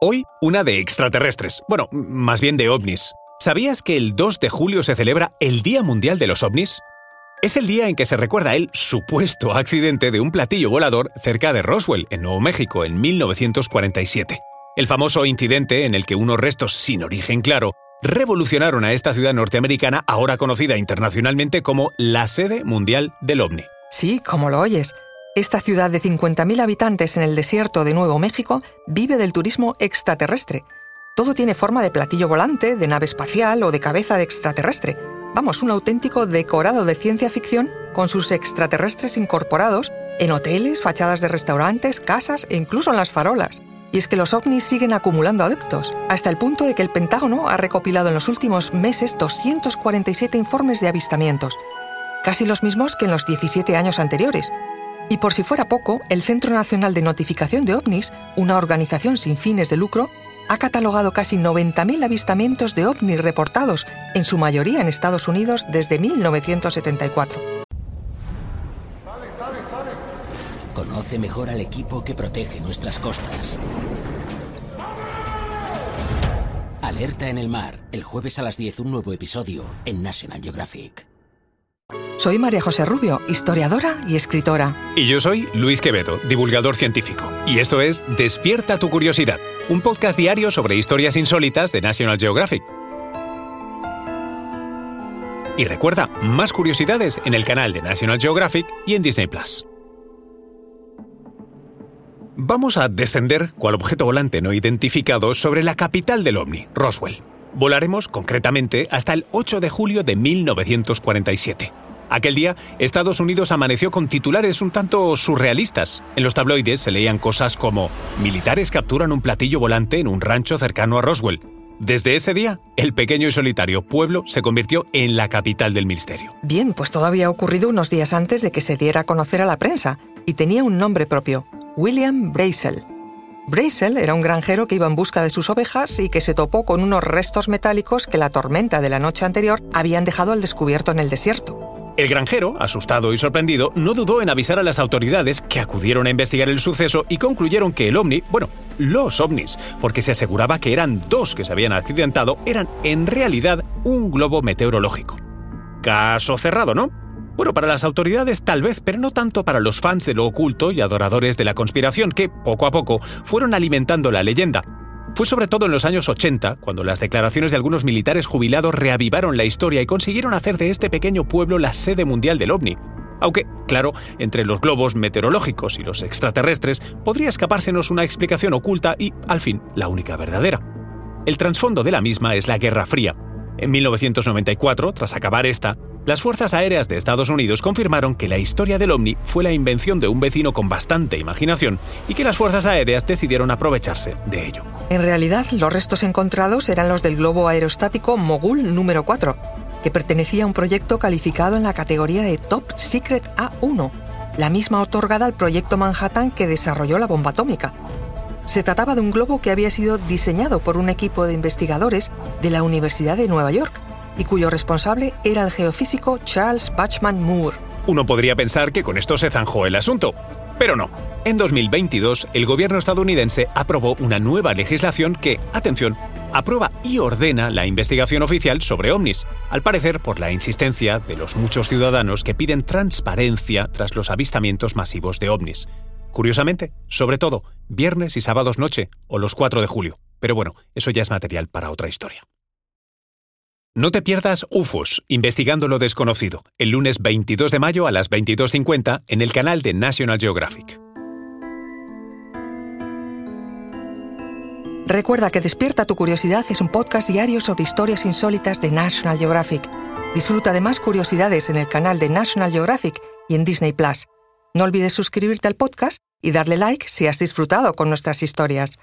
Hoy, una de extraterrestres. Bueno, más bien de ovnis. ¿Sabías que el 2 de julio se celebra el Día Mundial de los OVNIs? Es el día en que se recuerda el supuesto accidente de un platillo volador cerca de Roswell, en Nuevo México, en 1947. El famoso incidente en el que unos restos sin origen claro revolucionaron a esta ciudad norteamericana, ahora conocida internacionalmente como la sede mundial del ovni. Sí, como lo oyes. Esta ciudad de 50.000 habitantes en el desierto de Nuevo México vive del turismo extraterrestre. Todo tiene forma de platillo volante, de nave espacial o de cabeza de extraterrestre. Vamos, un auténtico decorado de ciencia ficción con sus extraterrestres incorporados en hoteles, fachadas de restaurantes, casas e incluso en las farolas. Y es que los ovnis siguen acumulando adeptos, hasta el punto de que el Pentágono ha recopilado en los últimos meses 247 informes de avistamientos, casi los mismos que en los 17 años anteriores. Y por si fuera poco, el Centro Nacional de Notificación de OVNIs, una organización sin fines de lucro, ha catalogado casi 90.000 avistamientos de ovnis reportados, en su mayoría en Estados Unidos desde 1974. Conoce mejor al equipo que protege nuestras costas. Alerta en el mar, el jueves a las 10 un nuevo episodio en National Geographic. Soy María José Rubio, historiadora y escritora. Y yo soy Luis Quevedo, divulgador científico. Y esto es Despierta tu curiosidad, un podcast diario sobre historias insólitas de National Geographic. Y recuerda, más curiosidades en el canal de National Geographic y en Disney Plus. Vamos a descender cual objeto volante no identificado sobre la capital del OVNI, Roswell. Volaremos concretamente hasta el 8 de julio de 1947. Aquel día, Estados Unidos amaneció con titulares un tanto surrealistas. En los tabloides se leían cosas como militares capturan un platillo volante en un rancho cercano a Roswell. Desde ese día, el pequeño y solitario pueblo se convirtió en la capital del misterio. Bien, pues todo había ocurrido unos días antes de que se diera a conocer a la prensa, y tenía un nombre propio, William Brazel. Brazel era un granjero que iba en busca de sus ovejas y que se topó con unos restos metálicos que la tormenta de la noche anterior habían dejado al descubierto en el desierto. El granjero, asustado y sorprendido, no dudó en avisar a las autoridades que acudieron a investigar el suceso y concluyeron que el ovni, bueno, los ovnis, porque se aseguraba que eran dos que se habían accidentado, eran en realidad un globo meteorológico. Caso cerrado, ¿no? Bueno, para las autoridades tal vez, pero no tanto para los fans de lo oculto y adoradores de la conspiración que, poco a poco, fueron alimentando la leyenda. Fue sobre todo en los años 80 cuando las declaraciones de algunos militares jubilados reavivaron la historia y consiguieron hacer de este pequeño pueblo la sede mundial del ovni. Aunque, claro, entre los globos meteorológicos y los extraterrestres podría escapársenos una explicación oculta y, al fin, la única verdadera. El trasfondo de la misma es la Guerra Fría. En 1994, tras acabar esta, las Fuerzas Aéreas de Estados Unidos confirmaron que la historia del ovni fue la invención de un vecino con bastante imaginación y que las Fuerzas Aéreas decidieron aprovecharse de ello. En realidad, los restos encontrados eran los del globo aerostático Mogul número 4, que pertenecía a un proyecto calificado en la categoría de Top Secret A1, la misma otorgada al proyecto Manhattan que desarrolló la bomba atómica. Se trataba de un globo que había sido diseñado por un equipo de investigadores de la Universidad de Nueva York y cuyo responsable era el geofísico Charles Bachman Moore. Uno podría pensar que con esto se zanjó el asunto, pero no. En 2022, el gobierno estadounidense aprobó una nueva legislación que, atención, aprueba y ordena la investigación oficial sobre ovnis, al parecer por la insistencia de los muchos ciudadanos que piden transparencia tras los avistamientos masivos de ovnis. Curiosamente, sobre todo, viernes y sábados noche o los 4 de julio. Pero bueno, eso ya es material para otra historia. No te pierdas UFOS, investigando lo desconocido, el lunes 22 de mayo a las 22.50 en el canal de National Geographic. Recuerda que Despierta tu Curiosidad es un podcast diario sobre historias insólitas de National Geographic. Disfruta de más curiosidades en el canal de National Geographic y en Disney Plus. No olvides suscribirte al podcast y darle like si has disfrutado con nuestras historias.